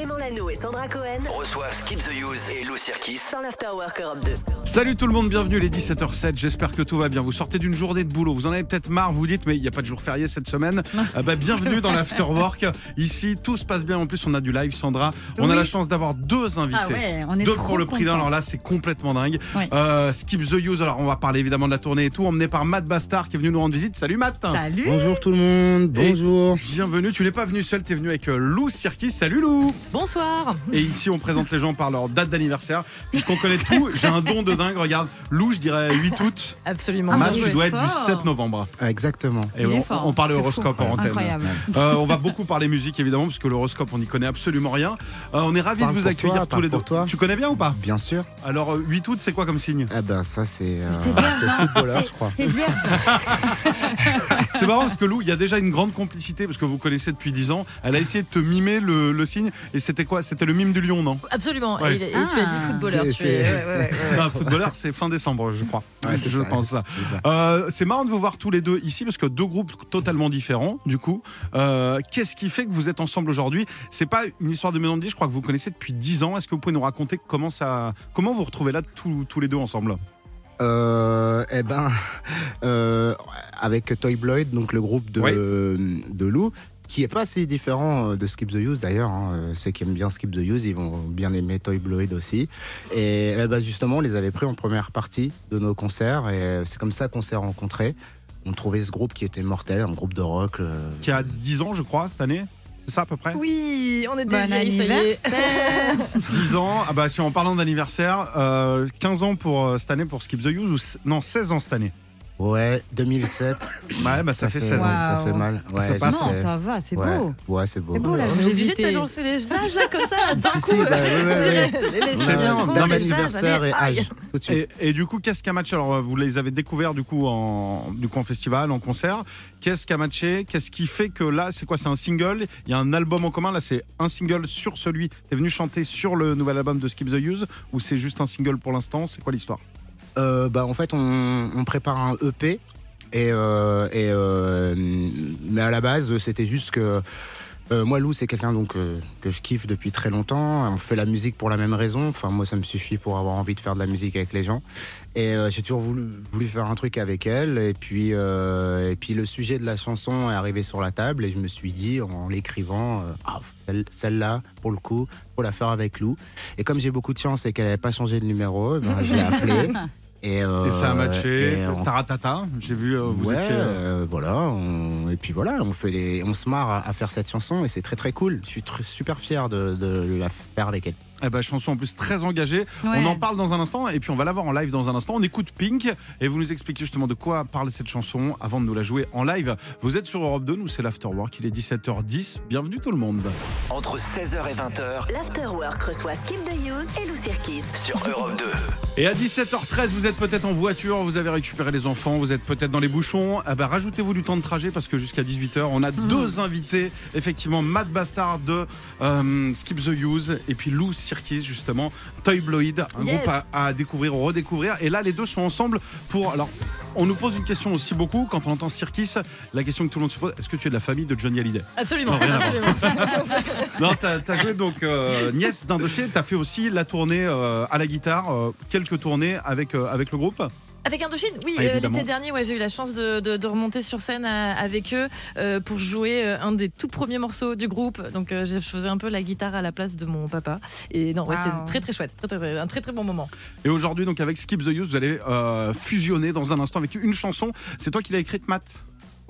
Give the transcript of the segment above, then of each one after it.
Clément Lano et Sandra Cohen Reçoivent Skip the Use et Lou dans l'Afterwork Europe 2. Salut tout le monde, bienvenue les 17h07, j'espère que tout va bien. Vous sortez d'une journée de boulot, vous en avez peut-être marre, vous dites mais il n'y a pas de jour férié cette semaine. Ah bah, bienvenue dans l'Afterwork. Ici, tout se passe bien, en plus on a du live Sandra. On a la chance d'avoir deux invités. Ah ouais, on est deux trop pour le prix d'un, alors là c'est complètement dingue. Ouais. Euh, Skip the Use, alors on va parler évidemment de la tournée et tout, emmené par Matt Bastard qui est venu nous rendre visite. Salut Matt Salut Bonjour tout le monde, Et- bonjour. Bienvenue, tu n'es pas venu seul, tu es venu avec euh, Lou Sirkis. Salut Lou Bonsoir. Et ici, on présente les gens par leur date d'anniversaire. Puisqu'on connaît tout, j'ai un don de dingue. Regarde, Lou, je dirais 8 août. Absolument. Matt, bien tu dois être du Fort. 7 novembre. Ah, Exactement. Et on, on parle horoscope fou. en antenne. Incroyable. Euh, on va beaucoup parler musique évidemment, parce que l'horoscope, on n'y connaît absolument rien. Euh, on est ravis de vous accueillir toi, tous les deux. toi. Tu connais bien ou pas? Bien sûr. Alors, euh, 8 août, c'est quoi comme signe? Ah ben ça c'est euh, C'est vierge, c'est hein. footballeur C'est- je crois. C'est vierge. C'est marrant parce que Lou, il y a déjà une grande complicité, parce que vous connaissez depuis 10 ans. Elle a essayé de te mimer le, le signe, et c'était quoi? C'était le mime du lion, non? Absolument. Ouais. Et, tu as dit Ah. footballeur. C'est- Tu es- c'est- ouais, ouais, ouais, ouais. Non, footballeur, c'est fin décembre, je crois. Ouais, c'est je ça. pense ça. C'est. Euh, c'est marrant de vous voir tous les deux ici parce que deux groupes totalement différents. Du coup, Euh, qu'est-ce qui fait que vous êtes ensemble aujourd'hui? C'est pas une histoire de mélodie. Je crois que vous connaissez depuis 10 ans. Est-ce que vous pouvez nous raconter comment ça, comment vous vous retrouvez là tous, tous les deux ensemble? Euh, eh ben euh, avec Toy Bloyd, donc le groupe de, de Lou, qui est pas assez différent euh, de Skip the Use d'ailleurs. hein. Euh, Ceux qui aiment bien Skip the Use, ils vont bien aimer Toy Bloyd aussi. Et eh ben, justement, on les avait pris en première partie de nos concerts et euh, c'est comme ça qu'on s'est rencontrés. On trouvait ce groupe qui était mortel, un groupe de rock. euh, Qui a 10 ans, je crois, cette année. C'est ça à peu près? Oui, on est des Bon vieilles, ça y est. anniversaire 10 ans. Ah bah si en parlant d'anniversaire, euh, 15 ans pour euh, cette année pour Skip the Use ou non 16 ans cette année. Ouais, 2007. Ouais, bah ça, fait 16 ans. Ça fait mal. Ouais, Ça passe. Non, ça va, c'est ouais. beau. Ouais, c'est beau. C'est beau On est obligé de t'annoncer les âges là comme ça, d'un Si, coup. si, bah, ouais, ouais, ouais. Les- les- C'est bien, Date d'anniversaire et âge. Tout de suite. Et, et du coup, qu'est-ce qui a matché? Alors, vous les avez découverts du coup en, du coup, en festival, en concert. Qu'est-ce qui a matché? Qu'est-ce qui fait que là, c'est quoi? C'est un single Il y a un album en commun. Là, c'est un single sur celui. T'es venu chanter sur le nouvel album de Skip the Use ou c'est juste un single pour l'instant? C'est quoi l'histoire? Bah, en fait, on, on prépare un EP. Et, euh, et, euh, mais à la base, c'était juste que. Euh, moi, Lou, c'est quelqu'un donc euh, que je kiffe depuis très longtemps. On fait la musique pour la même raison. Enfin, moi, ça me suffit pour avoir envie de faire de la musique avec les gens. Et euh, j'ai toujours voulu, faire un truc avec elle. Et puis, et puis, le sujet de la chanson est arrivé sur la table. Et je me suis dit, en l'écrivant, ah, celle- celle-là, pour le coup, faut la faire avec Lou. Et comme j'ai beaucoup de chance et qu'elle n'avait pas changé de numéro, ben, je l'ai appelée. Et, euh, Et ça a matché. on- Taratata. J'ai vu, euh, vous ouais, étiez. euh, voilà. on- Et puis voilà, on fait les, on se marre à, à faire cette chanson et c'est très très cool. Je suis super fier de, de la faire avec elle. Eh ben, chanson en plus très engagée. Ouais. On en parle dans un instant et puis on va la voir en live dans un instant. On écoute Pink et vous nous expliquez justement de quoi parle cette chanson avant de nous la jouer en live. Vous êtes sur Europe 2, nous c'est l'Afterwork, il est 17h10. Bienvenue tout le monde. Entre 16h et 20h L'Afterwork reçoit Skip the Use et Lou Sirkis. sur Europe 2. Et à 17h13, vous êtes peut-être en voiture, vous avez récupéré les enfants, vous êtes peut-être dans les bouchons. Eh ben, rajoutez-vous du temps de trajet parce que jusqu'à 18h, on a deux invités. Effectivement, Matt Bastard de euh, Skip the Use et puis Lou Sirkis, justement, Toy Bloid, un Yes. groupe à, à découvrir ou redécouvrir. Et là, les deux sont ensemble pour. Alors, on nous pose une question aussi beaucoup quand on entend Sirkis. La question que tout le monde se pose est-ce que tu es de la famille de Johnny Hallyday? Absolument. Non, absolument. Non, t'as as joué donc euh, nièce d'Indoché, t'as fait aussi la tournée euh, à la guitare, euh, quelques tournées avec, euh, avec le groupe? Avec Indochine, oui, Ah, euh, l'été dernier, ouais, j'ai eu la chance de, de- de remonter sur scène avec eux euh, pour jouer euh, un des tout premiers morceaux du groupe. Donc, euh, je faisais un peu la guitare à la place de mon papa. Et non, ouais, c'était très très chouette, très, très, très- un très très bon moment. Et aujourd'hui, donc avec Skip the Use, vous allez euh, fusionner dans un instant avec une chanson. C'est toi qui l'as écrite, Matt?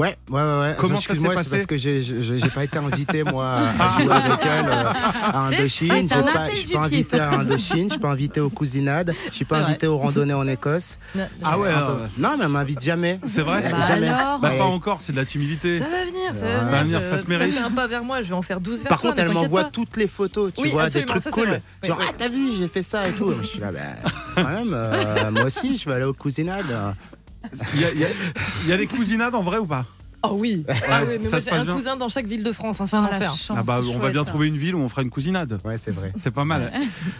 Ouais, ouais, ouais. ouais. Comment ça s'est Excuse-moi, passé c'est parce que j'ai- pas été invité moi à jouer avec elle euh, à Indochine. Je suis pas invité à Indochine, je suis pas invité aux cousinades, je suis pas invité aux randonnées en Écosse. Ah ouais, euh. Non, mais elle m'invite jamais. c'est vrai Bah, jamais. alors Bah Ouais. pas encore, c'est de la timidité. Ça va venir, ça Ouais. va venir. Va venir, ça se mérite. fait un pas vers moi, je vais en faire 12 vers Par toi, contre, elle m'envoie toutes les photos, tu Oui, vois, des trucs cool. Genre, ah, t'as vu, j'ai fait ça et tout. Je suis là, bah, quand même, euh, moi aussi, je vais aller aux cousinades. Il y, a- il y a- il y a des cousinades en vrai ou pas? Oh oui. Ah oui, mais ça moi se j'ai passe un bien cousin dans chaque ville de France, hein, c'est un Ah, enfer. chance, Ah bah, c'est on va bien ça. trouver une ville où on fera une cousinade. Ouais, c'est vrai. C'est pas mal.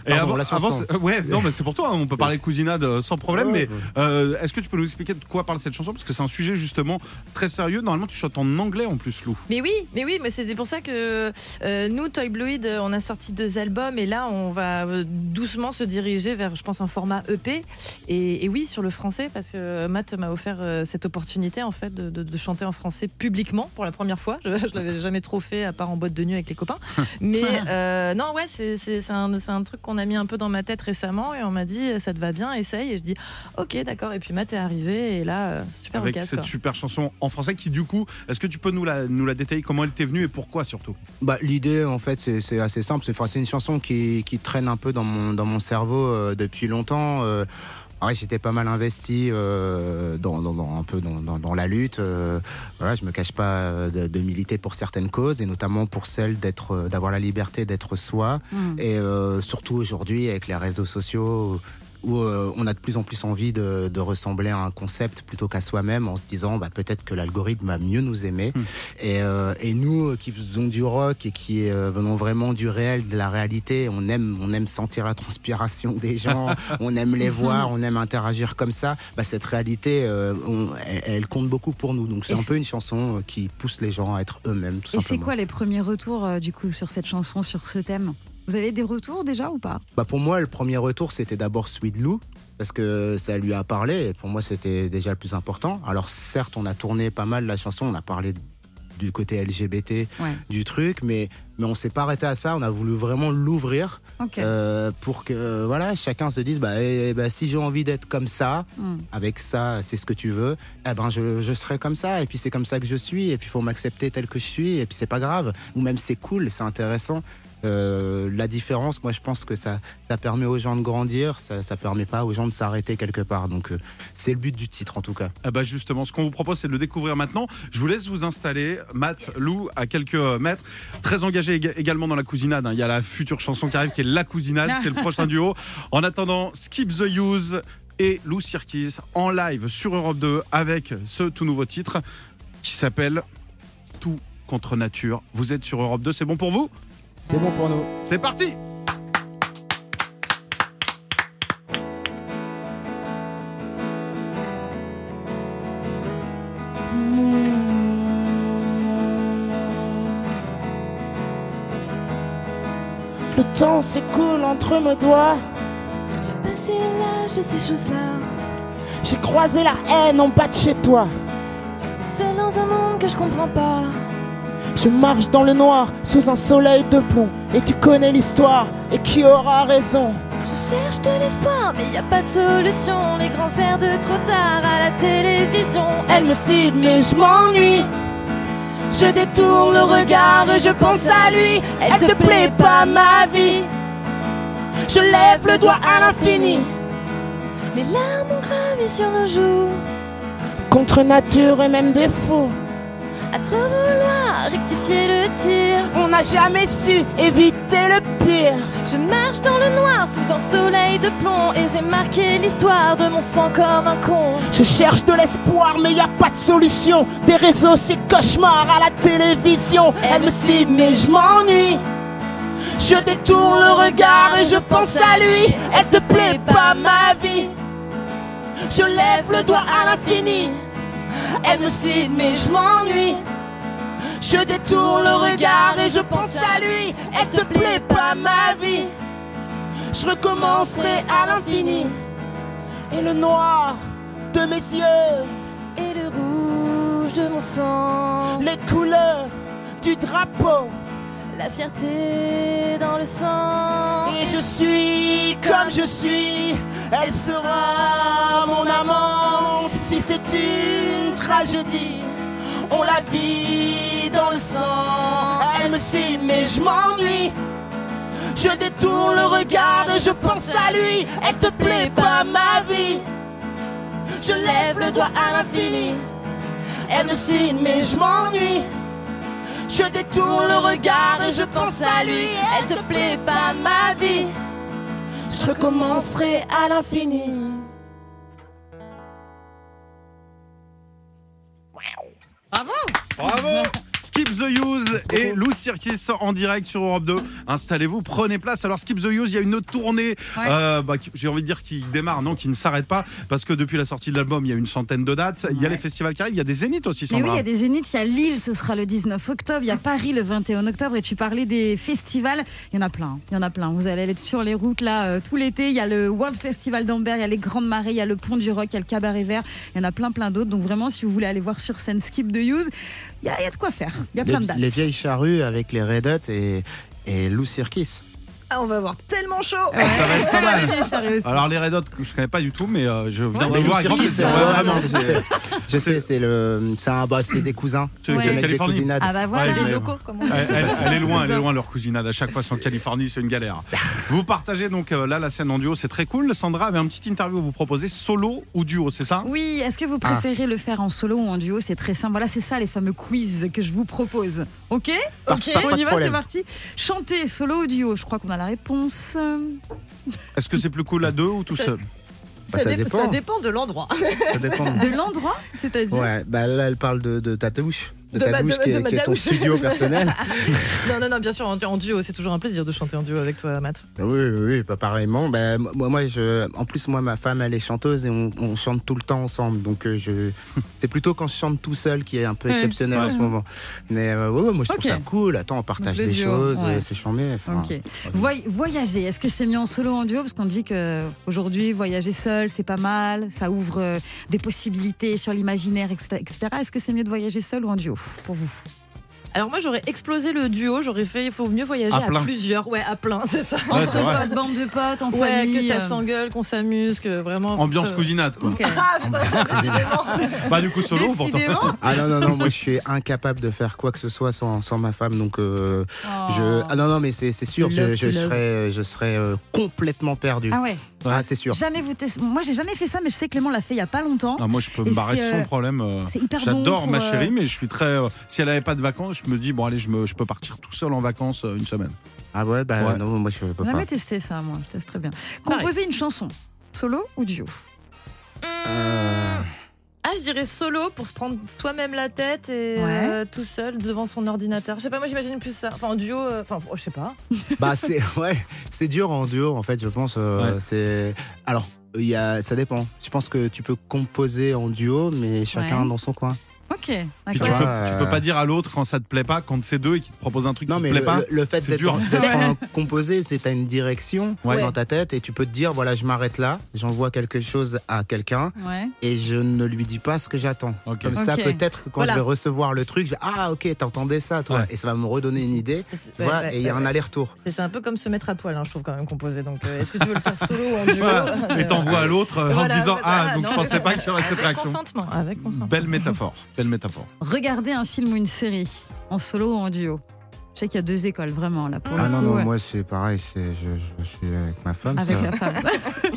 Et Pardon, avant, la chanson. avant, c'est- ouais, non, mais c'est pour toi. hein, On peut parler de cousinade euh, sans problème. Ouais, mais ouais. euh, est-ce que tu peux nous expliquer de quoi parle cette chanson? Parce que c'est un sujet justement très sérieux. Normalement, tu chantes en anglais en plus, Lou. Mais oui, mais oui, mais c'était pour ça que euh, nous, Toy Bluid, on a sorti deux albums et là, on va doucement se diriger vers, je pense, un format EP. Et, et oui, sur le français, parce que Matt m'a offert euh, cette opportunité en fait de, de- de chanter en français publiquement pour la première fois. Je, je l'avais jamais trop fait à part en boîte de nuit avec les copains. Mais euh, non, ouais, c'est un, c'est un truc qu'on a mis un peu dans ma tête récemment et on m'a dit ça te va bien, essaye. Et je dis ok, d'accord. Et puis Matt est arrivé et là, euh, c'est super Avec cette quoi. super chanson en français qui, du coup, est-ce que tu peux nous la, nous la détailler Comment elle t'est venue et pourquoi surtout? Bah, L'idée, en fait, c'est c'est assez simple. C'est une chanson qui, qui traîne un peu dans mon, dans mon cerveau euh, depuis longtemps. Euh, ouais, J'étais pas mal investi euh, dans, dans- dans- un peu dans, dans- dans la lutte. Euh, voilà, je me cache pas euh, de, de militer pour certaines causes et notamment pour celle d'être, euh, d'avoir la liberté d'être soi. Mm. Et euh, surtout aujourd'hui avec les réseaux sociaux où euh, on a de plus en plus envie de, de ressembler à un concept plutôt qu'à soi-même en se disant bah, peut-être que l'algorithme va mieux nous aimer. Et, euh, et nous euh, qui faisons du rock et qui euh, venons vraiment du réel, de la réalité, on aime, on aime sentir la transpiration des gens, on aime les voir, on aime interagir comme ça. Bah, cette réalité, on- elle, elle compte beaucoup pour nous. Donc c'est un peu une chanson qui pousse les gens à être eux-mêmes, tout Et c'est quoi les premiers retours du coup sur cette chanson, sur ce thème? Vous avez des retours déjà ou pas? Bah pour moi, le premier retour, c'était d'abord Sweet Lou, parce que ça lui a parlé, et pour moi, c'était déjà le plus important. Alors certes, on a tourné pas mal la chanson, on a parlé du côté LGBT Ouais. du truc, mais, mais on s'est pas arrêté à ça, on a voulu vraiment l'ouvrir euh, pour que euh, voilà, chacun se dise, bah, eh, bah, si j'ai envie d'être comme ça, Mm. avec ça, c'est ce que tu veux, eh ben je, je serai comme ça, et puis c'est comme ça que je suis, et puis il faut m'accepter tel que je suis, et puis c'est pas grave, ou même c'est cool, c'est intéressant. Euh, la différence, moi je pense que ça, ça permet aux gens de grandir, ça, ça permet pas aux gens de s'arrêter quelque part. Donc euh, c'est le but du titre en tout cas. Ah bah justement, ce qu'on vous propose, c'est de le découvrir maintenant. Je vous laisse vous installer. Matt, Lou, à quelques euh, mètres. Très engagé ég- également dans la cousinade. hein. Il y a la future chanson qui arrive, qui est La Cousinade. C'est le prochain duo. En attendant, Skip the Use et Lou Sirkis en live sur Europe 2 avec ce tout nouveau titre qui s'appelle Tout contre nature. Vous êtes sur Europe 2, c'est bon pour vous? C'est bon pour nous. C'est parti Le temps s'écoule entre mes doigts. J'ai passé l'âge de ces choses-là. J'ai croisé la haine en bas de chez toi. Seul dans un monde que je comprends pas. Je marche dans le noir sous un soleil de plomb. Et tu connais l'histoire. Et qui aura raison? Je cherche de l'espoir, mais y a pas de solution. Les grands airs de trop tard à la télévision. Elle me cide, mais je m'ennuie. Je détourne le regard et je pense à lui. Elle te plaît pas ma vie. Je lève le doigt à l'infini. Les larmes ont gravé sur nos joues. Contre nature et même des fous. À trop vouloir rectifier le tir. On n'a jamais su éviter le pire. Je marche dans le noir sous un soleil de plomb. Et j'ai marqué l'histoire de mon sang comme un con. Je cherche de l'espoir, mais y a pas de solution. Des réseaux, c'est cauchemar à la télévision. Elle me cible, mais je m'ennuie. Je détourne le regard et je pense à lui. Elle te plaît pas ma vie. Je lève le doigt à l'infini. Elle me cible, mais je m'ennuie. Je détourne le regard et je pense à lui. Elle te plaît pas ma vie. Je recommencerai à l'infini. Et le noir de mes yeux, Et le rouge de mon sang. les couleurs du drapeau. La fierté dans le sang. Et je suis comme je suis, elle sera mon amant. Si c'est une tragédie, on la vit dans le sang. Elle me cible, mais je m'ennuie. Je détourne le regard je pense à lui. Elle te plaît pas ma vie. Je lève le doigt à l'infini. Elle me signe, mais je m'ennuie. Je détourne le regard et je pense à lui. Elle te plaît pas ma vie. Je recommencerai à l'infini. Bravo the Use et Lou Circus en direct sur Europe 2. Installez-vous, prenez place. Alors Skip the Use, il y a une tournée, Ouais. euh, bah, qui- j'ai envie de dire qui démarre, non, qui ne s'arrête pas, parce que depuis la sortie de l'album, il y a une centaine de dates. Il y a les festivals qui arrivent, il y a des zéniths aussi, Mais oui, il y a des zéniths, il y a Lille, ce sera le 19 octobre, il y a Paris le 21 octobre, et tu parlais des festivals, il y en a plein, il y en a plein. Vous allez être sur les routes là euh, tout l'été, il y a le World Festival d'Ambert, il y a les Grandes Marées, il y a le Pont du Rock, il y a le Cabaret Vert, il y en a plein plein d'autres. Donc vraiment, si vous voulez aller voir sur scène Skip the Use, il y, a il y a de quoi faire, il y a Les, plein de dates. les vieilles charrues avec les Red Hot et, et Lou Circus. Ah, on va avoir tellement chaud. Ouais. Ça va être pas mal. Alors les Red Hot, je connais pas du tout, mais euh, je viens Ouais, de voir. je c'est- sais. Je sais, c'est le, c'est un, bah, c'est des cousins. C'est Des Ouais. mecs des Californie. cousinades. Ah bah voilà. Ouais, Des locaux, comme on dit. Elle, elle- elle est loin, elle est loin leur cousinade. À chaque fois, c'est en Californie, c'est une galère. Vous partagez donc euh, là la scène en duo, c'est très cool. Sandra avait un petit interview à vous proposer, solo ou duo, c'est ça? Oui, est-ce que vous Ah. préférez le faire en solo ou en duo? C'est très simple. Voilà, c'est ça les fameux quiz que je vous propose. Ok? Ok. On de y va, c'est parti. Chanter solo ou duo? Je crois qu'on a la réponse. Est-ce que c'est plus cool à deux ou tout Ça- seul Bah, ça, ça dé- dépend. ça dépend de l'endroit. Ça dépend. De l'endroit C'est-à-dire Ouais, bah là, elle parle de, de ta douche. De, De ta ma- douche de- qui, de est, ma qui est ton douche. studio personnel. Non, non, non, bien sûr, en, en duo, c'est toujours un plaisir de chanter en duo avec toi, Matt. oui, oui, oui, pas pareillement. Bah, moi, moi, je, en plus, moi, ma femme, elle est chanteuse et on, on chante tout le temps ensemble. Donc, euh, je, c'est plutôt quand je chante tout seul qui est un peu Ouais. exceptionnel en ce moment. Mais euh, ouais, moi, je trouve ça cool. Attends, on partage des duo, choses, euh, c'est charmé. Enfin. Voy- voyager, est-ce que c'est mieux en solo ou en duo? Parce qu'on dit que aujourd'hui voyager seul, c'est pas mal. Ça ouvre euh, des possibilités sur l'imaginaire, etc. etc. Est-ce que c'est mieux de voyager seul ou en duo? Pour vous Alors moi, j'aurais explosé le duo, j'aurais fait, il faut mieux voyager À à, plusieurs. Ouais, à plein, c'est ça. Ouais, Entre potes, bande de potes, en Ouais, famille. que ça euh, s'engueule, qu'on s'amuse, que vraiment. Ambiance ça- cousinade, quoi. ok. Ah, putain, décidément. Bah, du coup, solo pourtant. Ah non, non, non, moi je suis incapable de faire quoi que ce soit sans, sans ma femme. Donc, euh, je... Oh. ah non, non, mais c'est c'est sûr, je, je serais, je serais euh, complètement perdu. Ah ouais. Ah, c'est sûr. Jamais vous. Moi, j'ai jamais fait ça, mais je sais que Clément l'a fait il y a pas longtemps. Ah, moi, je peux me barrer sans euh, problème. euh, C'est hyper bon. J'adore pour, ma euh, chérie, mais je suis très. euh, si elle avait pas de vacances, je me dis bon allez, je, me, je peux partir tout seul en vacances euh, une semaine. Ah ouais, bah Ouais. non, moi je peux pas. Jamais testé ça, moi. Je teste très bien. Pareil. Composer une chanson, solo ou duo Euh, Ah, je dirais solo pour se prendre soi-même la tête et Ouais. euh, tout seul devant son ordinateur. Je sais pas, moi j'imagine plus ça. Enfin, en duo, euh, enfin, oh, je sais pas. Bah c'est ouais, c'est dur en duo en fait, je pense. euh, Ouais. C'est alors il y a, ça dépend. Je pense que tu peux composer en duo, mais chacun Ouais. dans son coin. Ok, Puis d'accord. tu, peux, tu peux pas dire à l'autre quand ça te plaît pas, quand c'est deux et qu'il te propose un truc Non qui mais te plaît le, pas. le- le fait d'être composé, c'est t'as une direction Ouais. dans ta tête et tu peux te dire voilà je m'arrête là, j'envoie quelque chose à quelqu'un Ouais. et je ne lui dis pas ce que j'attends. Comme ça peut-être que quand Voilà. je vais recevoir le truc, je vais ah ok t'entendais ça toi Ouais. et ça va me redonner une idée. Tu Ouais, vois, ouais, et il y a ouais, un aller-retour. C'est un peu comme se mettre à poil, hein, je trouve quand même composé. Donc, euh, est-ce que tu veux le faire solo ou en duo Voilà. Et t'envoies à l'autre euh, Voilà, en disant ah voilà, donc je pensais pas qu'il y aurait cette réaction. consentement, avec consentement. Belle métaphore, belle métaphore. Regarder un film ou une série, en solo ou en duo Je sais qu'il y a deux écoles, vraiment, là. Pour Ah non coup, non ouais. moi c'est pareil, c'est je, je suis avec ma femme. Avec ça- la femme.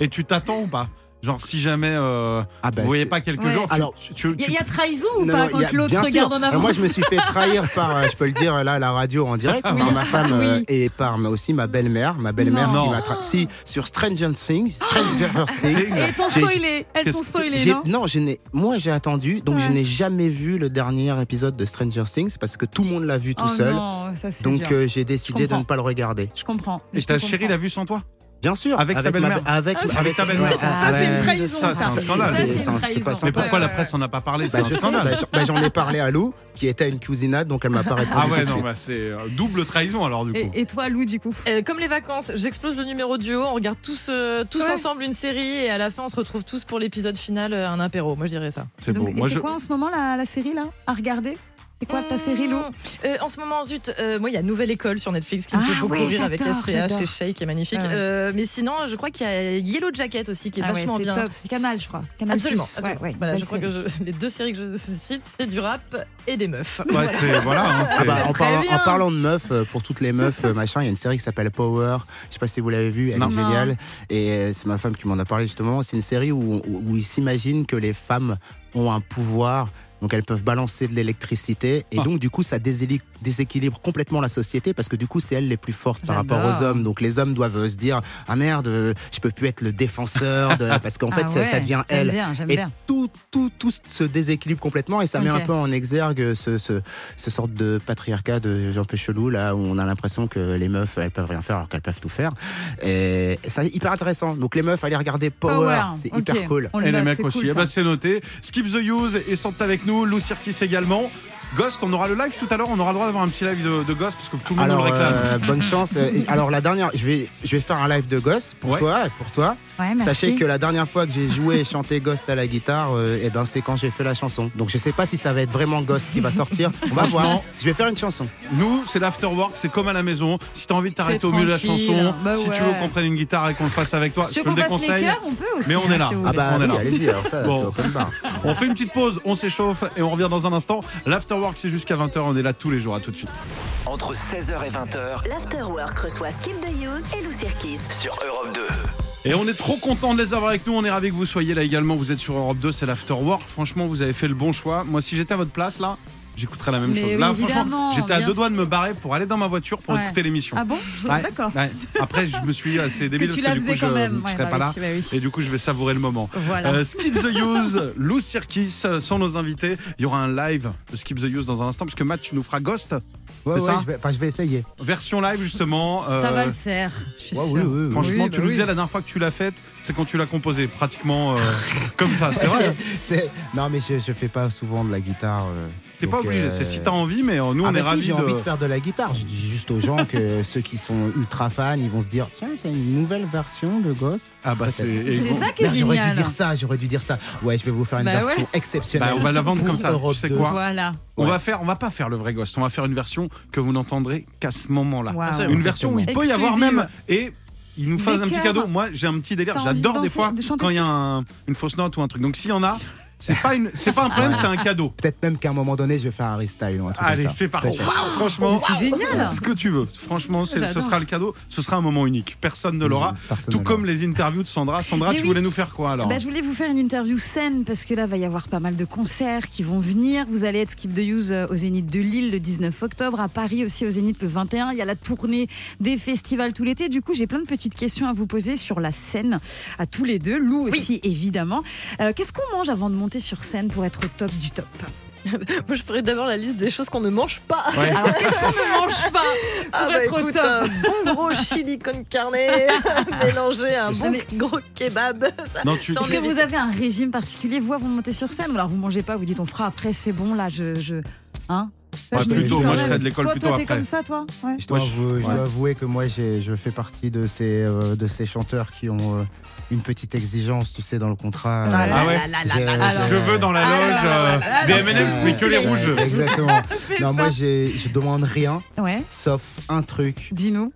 Et tu t'attends ou pas? Genre si jamais euh, Ah bah, vous voyez pas quelques Ouais. jours, tu- Alors, tu, tu- Il y, a- tu- il y a trahison ou Non, pas non, quand l'autre regarde sûr. en avant Moi, je me suis fait trahir par, euh, je peux le dire là, à la radio en direct, par ma femme euh, Oui. et par mais aussi ma belle-mère. Ma belle-mère Non. qui m'a tra- Si, sur Stranger Things. Stranger Things. Et elles t'ont spoilé. Elles t'ont spoilé, non? non, je n'ai, moi j'ai attendu, donc je n'ai jamais vu le dernier épisode de Stranger Things parce que tout le monde l'a vu tout Oh seul. non, ça, c'est Donc euh, j'ai décidé de ne pas le regarder. Je comprends. Et ta chérie l'a vu sans toi? Bien sûr. Avec sa ma- belle-mère. Avec, Avec ta belle-mère. Ça, c'est une trahison. ça, c'est un scandale. Mais pourquoi Ouais, la presse en a pas parlé Bah, C'est un scandale. bah, j'en- bah, j'en ai parlé à Lou, qui était une cousinade, donc elle m'a pas répondu Ah ouais non bah, c'est euh, double trahison alors du coup. Et, et toi, Lou, du coup Euh, comme les vacances, j'explose le numéro duo, on regarde tous, euh, tous Ouais. ensemble une série et à la fin on se retrouve tous pour l'épisode final, euh, un apéro. Moi je dirais ça. C'est beau. c'est quoi en ce moment la, la série là? À regarder? C'est quoi ta série Lou Mmh. Euh, En ce moment, zut, euh, moi il y a Nouvelle École sur Netflix qui me Ah fait beaucoup oui, rire avec SCH et Shay qui est magnifique. Ah ouais. Euh, mais sinon, je crois qu'il y a Yellow Jacket aussi qui est Ah ouais, vachement c'est bien. top, c'est Canal, je crois. Canal Absolument. Plus. absolument. Ouais, ouais, voilà, belle je crois que série. je- les deux séries que je cite, c'est du rap et des meufs. Ouais, voilà. hein, Ah bah, en, parlant, bien. en parlant de meufs, pour toutes les meufs, machin, il y a une série qui s'appelle Power. Je sais pas si vous l'avez vue, elle Non. est géniale. Et c'est ma femme qui m'en a parlé justement. C'est une série où, où, où ils s'imaginent que les femmes ont un pouvoir. Donc elles peuvent balancer de l'électricité. Et Ah. donc, du coup, ça déséquilibre complètement la société parce que du coup, c'est elles les plus fortes par rapport aux hommes. Donc les hommes doivent euh, se dire Ah merde, euh, je peux plus être le défenseur. De... Parce qu'en fait, Ah ça, ouais, ça devient J'aime elle. bien, j'aime Et bien. tout, tout, tout se déséquilibre complètement et ça met un peu en exergue ce, ce, ce sorte de patriarcat de un peu chelou là où on a l'impression que les meufs elles peuvent rien faire alors qu'elles peuvent tout faire. Et c'est hyper intéressant. Donc les meufs, allez regarder Power, Power, c'est hyper cool. On Et les mecs c'est aussi. cool, Eh ben, c'est noté. Skip the Use et sont avec nous. Lou Circus également. Ghost, on aura le live tout à l'heure. On aura le droit d'avoir un petit live de, de Ghost parce que tout le monde Alors le réclame. euh, bonne chance. Et alors la dernière, je vais je vais faire un live de Ghost pour Ouais. toi et pour toi. Ouais. Sachez que la dernière fois que j'ai joué et chanté Ghost à la guitare, euh, eh ben c'est quand j'ai fait la chanson. Donc je sais pas si ça va être vraiment Ghost qui va sortir. On va voir. Je vais faire une chanson. Nous, c'est l'afterwork, c'est comme à la maison. Si t'as envie de t'arrêter au milieu de la chanson, Bah si tu veux qu'on prenne une guitare et qu'on le fasse avec toi, Si je tu te veux le déconseille. chœurs, on peut aussi. Mais on est là. si Ah bah On est oui, là. allez-y. Alors ça, Bon. c'est open bar. On fait une petite pause, on s'échauffe et on revient dans un instant. L'afterwork, c'est jusqu'à 20h. On est là tous les jours. À tout de suite. Entre 16h et 20h L'Afterwork reçoit Skip the Use et Lou Cirkis. sur Europe 2. Et on est trop content de les avoir avec nous. On est ravis que vous soyez là également. Vous êtes sur Europe 2, c'est l'afterwork. Franchement, vous avez fait le bon choix. Moi, si j'étais à votre place, là, j'écouterais la même Mais chose. oui, Là, franchement, j'étais à deux doigts de me barrer pour aller dans ma voiture pour Ouais. écouter l'émission. Ah bon Ouais, D'accord. ouais. Après, je me suis dit, ah, c'est débile Que parce que du coup, je quand même. ne Ouais, serais bah pas là. oui, bah oui. Et du coup, je vais savourer le moment. Voilà. Euh, Skip the Use, Lou Cirkis euh, sont nos invités. Il y aura un live de Skip the Use dans un instant, parce que Matt, tu nous feras Ghost. Ouais, C'est ouais, ça je vais, enfin, je vais essayer. Version live, justement. Ça euh, va le faire. Je suis Ouais, sûre. oui, oui, oui. Franchement, Oui, tu bah nous oui. disais la dernière fois que tu l'as faite, c'est quand tu l'as composée, pratiquement euh, comme ça, c'est vrai. C'est- Non, mais je, je fais pas souvent de la guitare. euh, T'es pas obligé, euh, c'est si t'as envie, mais euh, nous Ah on bah est si, ravis j'ai de. envie de faire de la guitare. Je dis juste aux gens que ceux qui sont ultra fans, ils vont se dire tiens, c'est une nouvelle version de Ghost. Ah bah c'est. C'est bon, ça qui est Merde, J'aurais dû génial. dire ça, j'aurais dû dire ça. Ouais, je vais vous faire une Bah version ouais. exceptionnelle. Bah, on va la vendre comme ça, tu Europe sais 2. quoi Voilà. On Ouais. va faire, on va pas faire le vrai Ghost, on va faire une version que vous n'entendrez qu'à ce moment-là. Une version où il peut y avoir même et il nous fasse Des un petit cadeau. Moi, j'ai un petit délire. T'as envie J'adore de des danser- fois de chanter quand il y a un- une fausse note ou un truc. Donc s'il y en a, c'est pas une, c'est pas un problème, c'est un cadeau. Peut-être même qu'à un moment donné, je vais faire un restyle ou un truc Allez, comme ça. c'est parti. Peut-être. Waouh, franchement, C'est génial. ce que tu veux. Franchement, c'est- ce J'adore. sera le cadeau. Ce sera un moment unique. Personne ne l'aura. Personne Tout ne comme les interviews de Sandra. Sandra, Mais tu oui. voulais nous faire quoi alors Bah, je voulais vous faire une interview scène parce que là va y avoir pas mal de concerts qui vont venir. Vous allez être Skip the Use euh, au Zénith de Lille le 19 octobre, à Paris aussi au Zénith le 21. Il y a la tournée des festivals tout l'été. Du coup, j'ai plein de petites questions à vous poser sur la scène à tous les deux. Lou aussi évidemment. Euh, Qu'est-ce qu'on mange avant de monter sur scène pour être au top du top Moi, je ferai d'abord la liste des choses qu'on ne mange pas. Ouais. Alors qu'est-ce qu'on ne mange pas Ah pour bah être au top un bon gros chili con carne mélangé à un bon Jamais- gros kebab. Non, tu. Est-ce que vous avez un régime particulier? Vous avant de monter sur scène? Ou alors vous mangez pas Vous dites on fera après c'est bon là je je hein? Ouais, Je plutôt, moi, je serais de l'école Toi, plutôt toi, t'es après. comme ça toi? Ouais. Je dois, Moi, je- avouer, je ouais. dois avouer que moi, je fais partie de ces, euh, de ces chanteurs qui ont euh, une petite exigence, tu sais, dans le contrat. Ah Ah ouais. Je veux dans la Ah loge euh, des. M&M's, mais que les rouges. Exactement. Non, moi, j'ai- je demande rien, Ouais, sauf un truc dis-nous.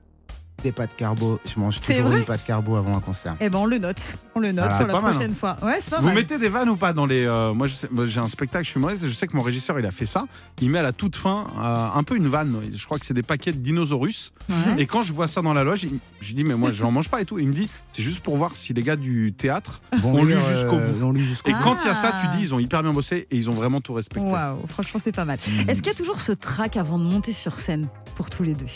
Des pâtes carbo. Je mange toujours une pâte carbo avant un concert. Eh ben on le note, on le note Voilà. pour la mal, prochaine fois. Ouais, pas Vous mal. mettez des vannes ou pas dans les. euh, moi, j'ai un spectacle, je suis humoriste, et je sais que mon régisseur, il a fait ça. Il met à la toute fin euh, un peu une vanne. Je crois que c'est des paquets de dinosaures. Ouais. Et quand je vois ça dans la loge, je dis, mais moi, je n'en mange pas et tout. Il me dit, c'est juste pour voir si les gars du théâtre. Vont On lit lire, jusqu'au euh, bout. Et Ah. bout. quand il y a ça, tu dis, ils ont hyper bien bossé et ils ont vraiment tout respecté. Waouh, franchement c'est pas mal. Mm. Est-ce qu'il y a toujours ce track avant de monter sur scène pour tous les deux?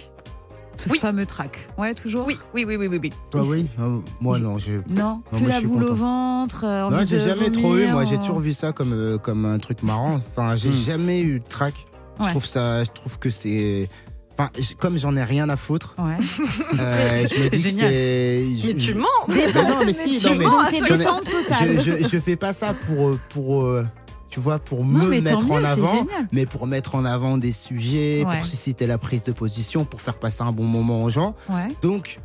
Ce Oui. fameux track. Ouais, toujours Oui, oui, oui, oui, oui. oui. Toi, oui Euh, Moi, non. j'ai- Non, Non, plus moi, la boule au ventre. euh, Non, j'ai jamais trop eu. Moi, j'ai euh, toujours vu ça comme, euh, comme un truc marrant. Enfin, j'ai Hmm. jamais eu de track. Je trouve ça. Je trouve que c'est. Enfin, comme j'en ai rien à foutre, Ouais. euh, je me dis que c'est. Mais tu mens Mais non, mais si, non, mais détente totale. je, je, je fais pas ça pour, euh, pour euh, tu vois, pour Non, me mettre en mieux, avant, mais pour mettre en avant des sujets, Ouais. pour susciter la prise de position, pour faire passer un bon moment aux gens. Ouais, Donc,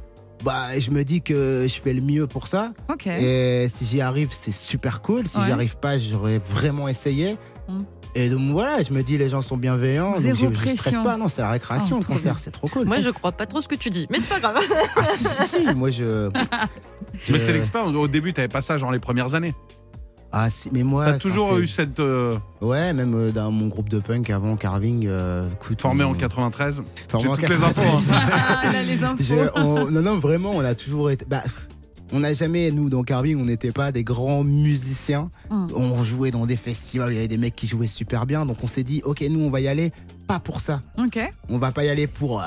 bah, je me dis que je fais le mieux pour ça. Et si j'y arrive, c'est super cool. Si Ouais. j'y arrive pas, j'aurais vraiment essayé. Mm. Et donc voilà, je me dis les gens sont bienveillants, donc je, je stresse pas. Non, c'est la récréation, Oh, le trop concert, c'est trop cool. Moi, je crois pas trop ce que tu dis, mais c'est pas grave. Ah, si, si, si, moi je. Mais c'est l'expérience. Au début, tu pas ça genre les premières années. Ah si, mais moi. T'as toujours eu cette. euh, Ouais, même euh, dans mon groupe de punk avant Carving. euh, écoute, formé on- en 93. formé J'ai en toutes les infos. 93. hein. Ah, là, les infos. Je- on- non, non, vraiment, on a toujours été. Bah, On n'a jamais, nous, dans Carving, on n'était pas des grands musiciens. Mm. On jouait dans des festivals, il y avait des mecs qui jouaient super bien. Donc on s'est dit, ok, nous, on va y aller pas pour ça. Ok. On va pas y aller pour,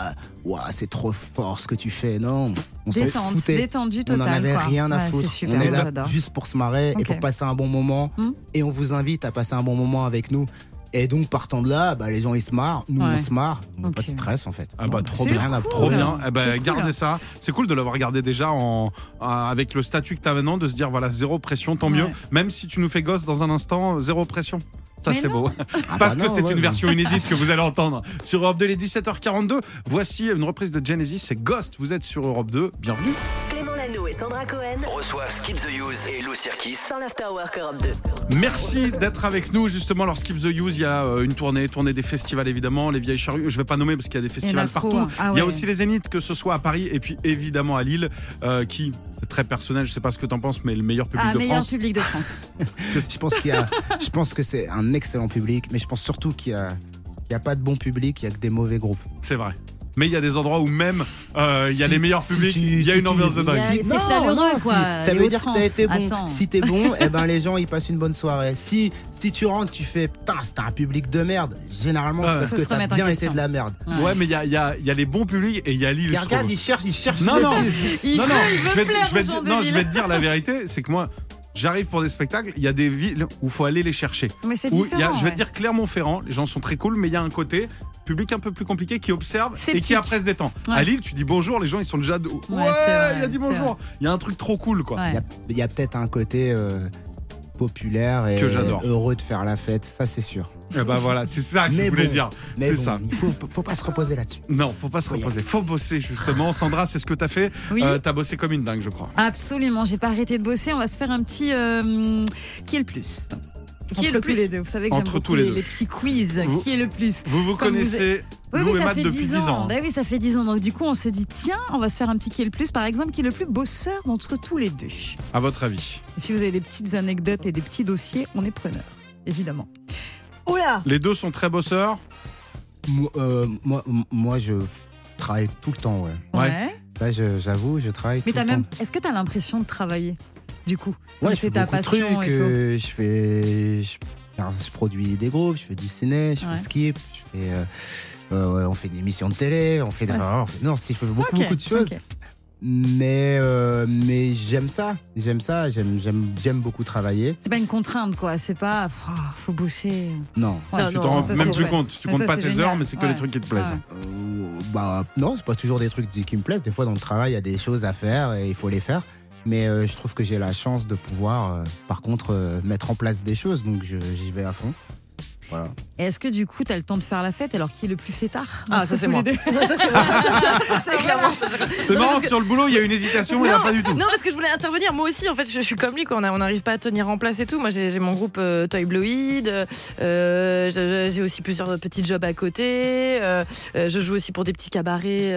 Ouah, c'est trop fort ce que tu fais. Non, on s'en foutait. détendu On total. n'en avait quoi. rien à Ouais, foutre. Super, on est là juste pour se marrer et pour passer un bon moment. Hmm. Et on vous invite à passer un bon moment avec nous. Et donc, partant de là, bah, les gens ils se marrent, nous Ouais. on se marre. On. Pas de stress en fait. Ah bah trop bien, Rien à cool. trop bien. Eh ben, cool. gardez ça. C'est cool de l'avoir gardé déjà en, avec le statut que tu as maintenant, de se dire voilà zéro pression, tant mieux. Même si tu nous fais gosse dans un instant, zéro pression. Ça c'est beau. Ah Parce bah que non, c'est ouais, une bah. version inédite que vous allez entendre sur Europe 2 les 17h42. Voici une reprise de Genesis, c'est Ghost. Vous êtes sur Europe 2. Bienvenue. Sandra Cohen Reçoivent Skip the Use et Lou Cirkis. dans l'Afterwork Europe 2. Merci d'être avec nous justement lors Skip the Use. Il y a euh, une tournée, tournée des festivals évidemment, les vieilles charrues. Je vais pas nommer parce qu'il y a des Il a festivals trop, partout. hein. Ah Il y a aussi les Zéniths, que ce soit à Paris et puis évidemment à Lille, euh, qui c'est très personnel. Je sais pas ce que t'en penses, mais le meilleur public Ah, de meilleur France. public de France. Je pense qu'il y a, je pense que c'est un excellent public, mais je pense surtout qu'il y a, il y a pas de bon public, il y a que des mauvais groupes. C'est vrai. Mais il y a des endroits où même euh, il y a Si- les meilleurs si publics, tu- il y a si une ambiance de Il dingue. c'est chaleureux, quoi. si- ça veut dire que t'as été bon. Attends. Si t'es bon, eh ben les gens ils passent une bonne soirée. Si si tu rentres, tu fais putain, c'était un public de merde. Généralement, c'est parce que t'as bien été de la merde. Ouais, mais il y a, il y a- il y a les bons publics et il y a je regarde, trouve. ils cherchent, ils cherchent. Non, non. Il non, non, il je vais te dire la vérité, c'est que moi, j'arrive pour des spectacles, il y a des villes où il faut aller les chercher. Mais c'est y a- je vais ouais. te dire Clermont-Ferrand, les gens sont très cool, mais il y a un côté public un peu plus compliqué qui observe et qui après se détend. Ouais. À Lille, tu dis bonjour, les gens ils sont déjà de... ouais, vrai, il a dit bonjour. Il y a un truc trop cool quoi. Ouais. Il y a, peut-être un côté euh, populaire et Que heureux de faire la fête, ça c'est sûr. Et bah voilà, c'est ça que Mais je voulais bon. dire. Mais C'est bon, ça. il faut, faut pas se reposer là-dessus. Non, faut pas se reposer, faut bosser justement. Sandra, c'est ce que t'as fait. Oui. Euh, t'as bossé comme une dingue, je crois. Absolument, j'ai pas arrêté de bosser. On va se faire un petit euh, qui est le plus? Qui est Entre le tous plus? les deux. Vous savez que j'aime Entre beaucoup tous les les, deux. les petits quiz. Vous- Qui est le plus? Vous vous Comme vous connaissez Oui, Lou oui, et ça Matt fait depuis 10 10 ans. ans. Bah oui, ça fait 10 ans. Donc du coup, on se dit tiens, on va se faire un petit qui est le plus, par exemple, qui est le plus bosseur d'entre tous les deux. À votre avis si vous avez des petites anecdotes et des petits dossiers, on est preneur, évidemment. Oula Les deux sont très bosseurs. Moi, euh, moi, moi, je travaille tout le temps, ouais. Ouais. Je- j'avoue, je travaille Mais tout le même. temps. Est-ce que t'as l'impression de travailler du coup Ouais, Comme je fais c'est ta passion trucs. et tout? euh, je fais, je, produis des groupes, je fais du ciné, je Ouais. fais skip, je fais, euh, euh, on fait des émissions de télé, on fait, des- Ouais. on fait- non, si, je fais beaucoup, de choses. Mais, euh, mais j'aime ça, j'aime ça, j'aime, j'aime, j'aime beaucoup travailler. C'est pas une contrainte, quoi. C'est pas. ah, faut bosser. Non. Ouais, tu non, t'en rends ça, même c'est plus vrai. compte. Tu Mais comptes ça, pas tes génial. heures, mais c'est que Ouais. les trucs qui te plaisent. Ouais. Euh, bah non, c'est pas toujours des trucs qui me plaisent. Des fois dans le travail, il y a des choses à faire et il faut les faire. Mais euh, je trouve que j'ai la chance de pouvoir, euh, par contre, euh, mettre en place des choses. Donc j'y vais à fond. Voilà. Est-ce que du coup, t'as le temps de faire la fête alors qui est le plus fêtard Ah, ça, c'est moi. c'est marrant, que- sur le boulot, il y a une hésitation, il n'y a Non, pas du tout. Non, parce que je voulais intervenir. Moi aussi, en fait, je, je suis comme lui. Quand on n'arrive pas à tenir en place et tout. Moi, j'ai j'ai mon groupe euh, Toy Bloid. euh, j'ai aussi plusieurs petits jobs à côté. euh, euh, je joue aussi pour des petits cabarets.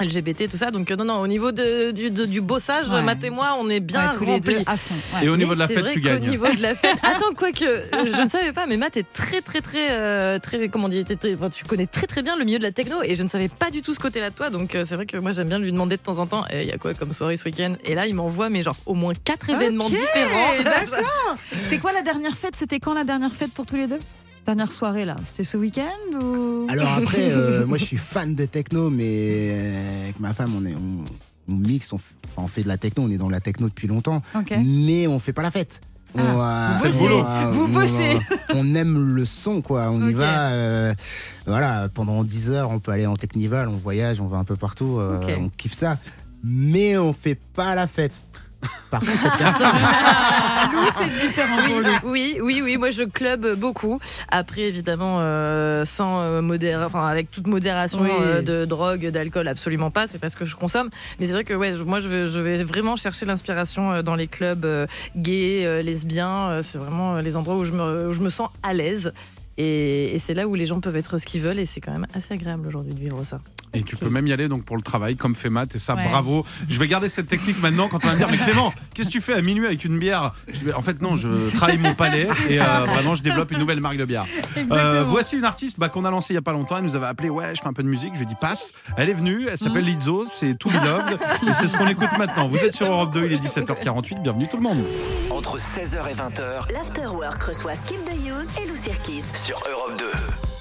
LGBT, tout ça. Donc, euh, non, non, au niveau de- du, de- du bossage, Ouais. Matt et moi, on est bien Ouais, tous les deux à fond. ouais. Et au Mais niveau de la c'est fête, vrai tu qu'au gagnes. niveau de la fête, attends, quoique, je ne savais pas, mais Matt est très, très, très, euh, très, comment enfin, tu connais très, très bien le milieu de la techno et je ne savais pas du tout ce côté-là de toi. Donc, euh, c'est vrai que moi, j'aime bien lui demander de temps en temps, Eh, il y a quoi comme soirée ce week-end? Et là, il m'envoie, mais genre, au moins quatre événements différents. d'accord. C'est quoi la dernière fête? C'était quand la dernière fête pour tous les deux? Dernière soirée là C'était ce week-end ou? Alors après, euh, moi je suis fan de techno, mais euh, avec ma femme, on, est, on, on mixe, on, fait de la techno, on est dans la techno depuis longtemps, mais on fait pas la fête. On, Ah, vous bossez, on, euh, vous bossez. on aime le son, quoi. On y va. euh, voilà, pendant 10 heures, on peut aller en Technival, on voyage, on va un peu partout, on kiffe ça. Mais on fait pas la fête. Par contre, cette personne, Lou, c'est différent pour lui. Oui, oui, oui, moi je club beaucoup. Après, évidemment, euh, sans euh, modéra- enfin avec toute modération Oui. euh, de drogue, d'alcool, absolument pas. C'est parce que je consomme. Mais c'est vrai que ouais, je- moi je vais, je vais vraiment chercher l'inspiration euh, dans les clubs euh, gays, euh, lesbiens. Euh, C'est vraiment euh, les endroits où je me, où je me sens à l'aise. Et, et c'est là où les gens peuvent être ce qu'ils veulent et c'est quand même assez agréable aujourd'hui de vivre ça. Et tu peux même y aller donc pour le travail, comme fait Matt, et ça, Ouais. bravo. Je vais garder cette technique maintenant quand on va me dire, mais Clément, qu'est-ce que tu fais à minuit avec une bière? En fait, non, je travaille mon palais et euh, vraiment, je développe une nouvelle marque de bière. Euh, voici une artiste bah, qu'on a lancée il y a pas longtemps. Elle nous avait appelé, ouais, je fais un peu de musique. Je lui ai dit, passe. Elle est venue, elle s'appelle Lizzo, c'est To Be Loved, et c'est ce qu'on écoute maintenant. Vous êtes sur Europe 2, il est 17h48. Bienvenue tout le monde. Entre 16h et 20h L'Afterwork reçoit Skip the Use et Lou Cirkis. sur Europe 2.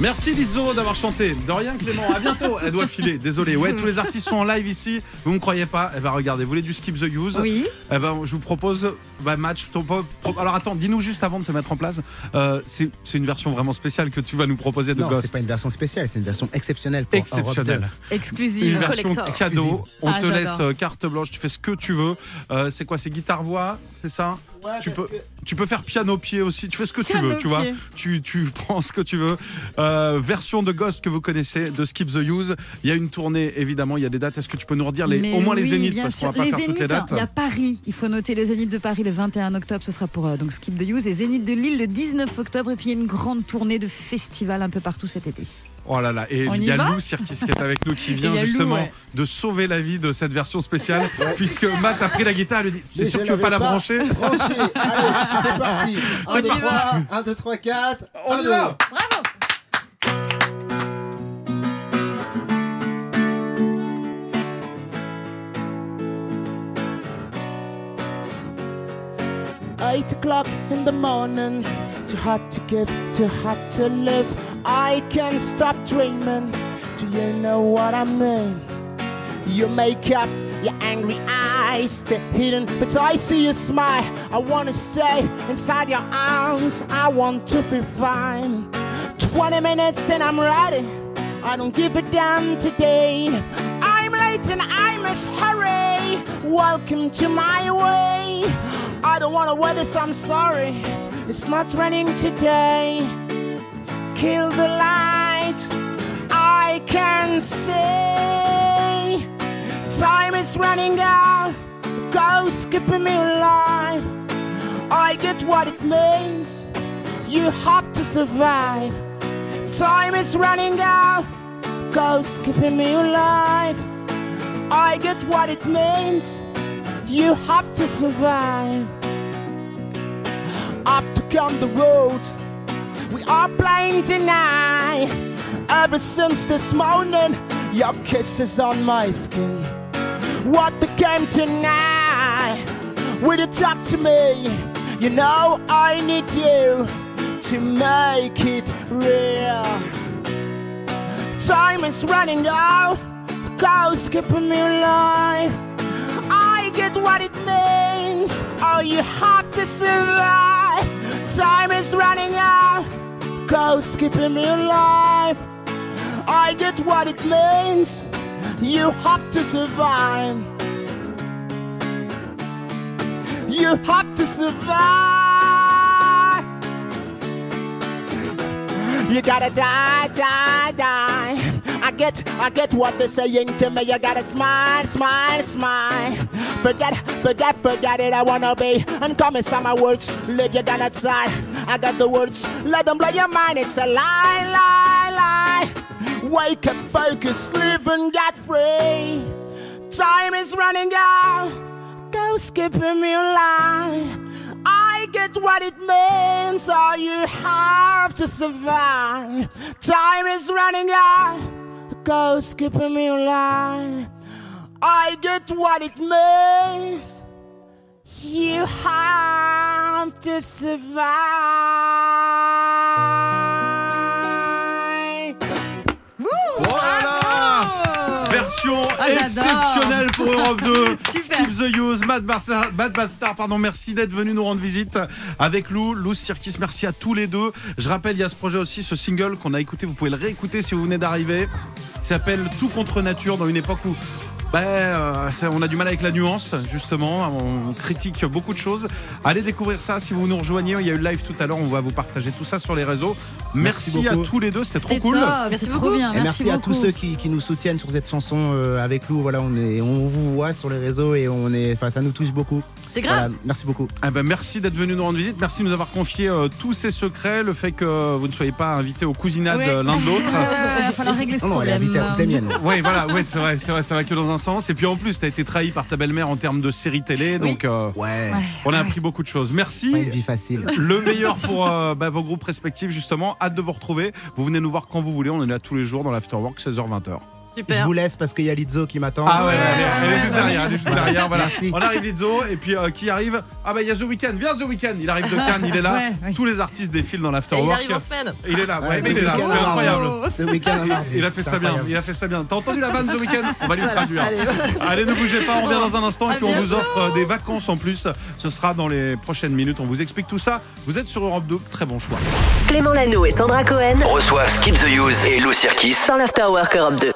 Merci Lizzo d'avoir chanté. De rien Clément, à bientôt. Elle doit filer, désolé. Ouais, tous les artistes sont en live ici. Vous ne me croyez pas? Eh ben regardez, vous voulez du Skip the Use? Oui. Eh ben, je vous propose bah, match. ton pop- pro- Alors attends, dis-nous juste avant de te mettre en place. euh, c'est une version vraiment spéciale que tu vas nous proposer de Non, Ghost. c'est pas une version spéciale, c'est une version exceptionnelle pour Exceptionnelle. Une Exclusive. version collector. cadeau. On Ah, te laisse euh, carte blanche. Tu fais ce que tu veux. Euh, c'est quoi? C'est guitare voix C'est ça? Tu peux, tu peux faire piano pied aussi. Tu fais ce que tu veux, tu vois. Tu, tu prends ce que tu veux. Euh, version de Ghost que vous connaissez, de Skip the Use. Il y a une tournée, évidemment. Il y a des dates. Est-ce que tu peux nous redire les, Mais au moins les zéniths bien parce qu'on sûr. va pas les faire toutes les dates. Il y a Paris. Il faut noter le Zénith de Paris le 21 octobre. Ce sera pour euh, donc Skip the Use. Et Zénith de Lille le 19 octobre. Et puis il y a une grande tournée de festivals un peu partout cet été. Oh là là, et il y y a Lou Cirkis qui est avec nous, qui Et vient Lou, justement ouais. de sauver la vie de cette version spéciale, puisque Matt a pris la guitare, elle lui dit C'est sûr que tu veux pas la brancher Branché. Allez, c'est parti. On C'est y parti. va. 1, 2, 3, 4. On y va Eight o'clock in the morning, too hot to give, too hot to live. I can't stop dreaming. Do you know what I mean? Your makeup, your angry eyes, they're hidden, but I see you smile. I wanna stay inside your arms. I want to feel fine. 20 minutes and I'm ready. I don't give a damn today. I'm late and I must hurry. Welcome to my way. I don't wanna wear this, I'm sorry. It's not raining today. Kill the light. I can see. Time is running out. Go skipping me alive. I get what it means. You have to survive. Time is running out. Go skipping me alive. I get what it means. You have to survive. To come the road. We are blind tonight. Ever since this morning, your kisses on my skin. What the game tonight? Will you talk to me? You know I need you to make it real. Time is running out. Go skipping me alive. I get what it means. Oh, you have to survive. Time is running out. Go keeping me alive. I get what it means. You have to survive. You have to survive. You gotta die, die, die. I get, I get what they're saying to me. You gotta smile, smile, smile. Forget, forget, forget it. I wanna be uncommon. Some my words, live you gonna die. I got the words, let them blow your mind. It's a lie, lie, lie. Wake up, focus, live and get free. Time is running out. Go skipping me alive. I get what it means. All you have to survive. Time is running out. Go skipping me alive. I get what it means. You have to survive. Oh là là Version Ah, exceptionnelle pour Europe 2. Super. Skip the Use, Mad Bastard, Mad Bastard, pardon, merci d'être venu nous rendre visite avec Lou, Lou Circus, merci à tous les deux. Je rappelle, il y a ce projet aussi, ce single qu'on a écouté, vous pouvez le réécouter si vous venez d'arriver. Il s'appelle Tout contre nature dans une époque où Ben, euh, on a du mal avec la nuance, justement. On critique beaucoup de choses. Allez découvrir ça si vous nous rejoignez. Il y a eu le live tout à l'heure. On va vous partager tout ça sur les réseaux. Merci, Merci à tous les deux. C'était trop cool. top, Merci trop beaucoup. bien. Et merci, à tous ceux qui, qui nous soutiennent sur cette chanson euh, avec nous. Voilà, on est, on vous voit sur les réseaux et on est, enfin, ça nous touche beaucoup. C'est grave. Voilà, merci beaucoup. Eh ben, merci d'être venu nous rendre visite. Merci de nous avoir confié euh, tous ces secrets. Le fait que vous ne soyez pas invités aux cousinades Ouais. l'un de l'autre. Il va falloir régler ce Non, non, elle est problème. invitée à toutes les miennes. Oui, voilà, ouais, c'est vrai, c'est vrai, c'est vrai que dans un sens. Et puis en plus, t'as été trahi par ta belle-mère en termes de série télé, donc euh, Ouais, on a appris beaucoup de choses. Merci. pas une vie facile. Le meilleur pour euh, bah, vos groupes respectifs, justement. Hâte de vous retrouver. Vous venez nous voir quand vous voulez. On est là tous les jours dans l'Afterwork, 16h-20h. Je vous laisse parce qu'il y a Lizzo qui m'attend. Ah ouais, elle est, elle est juste derrière, elle est juste Voilà. derrière. Voilà. Merci. On arrive Lizzo, et puis euh, qui arrive Ah bah il y a The Weeknd. Viens The Weeknd. Il arrive de Cannes, il est là. Ouais, ouais. Tous les artistes défilent dans Et il l'Afterwork. arrive en semaine. Il est là, ouais, mais il est là. C'est incroyable. Un mardi. Il a fait ça bien, il a fait ça bien. T'as entendu la vanne The Weeknd? On va lui le traduire. Allez. Allez, ne bougez pas, on revient dans un instant et puis on vous offre euh, des vacances en plus. Ce sera dans les prochaines minutes. On vous explique tout ça. Vous êtes sur Europe 2, très bon choix. Clément Lano et Sandra Cohen Reçoivent Skip the Use et Lou Cirkis dans l'Afterwork Europe 2.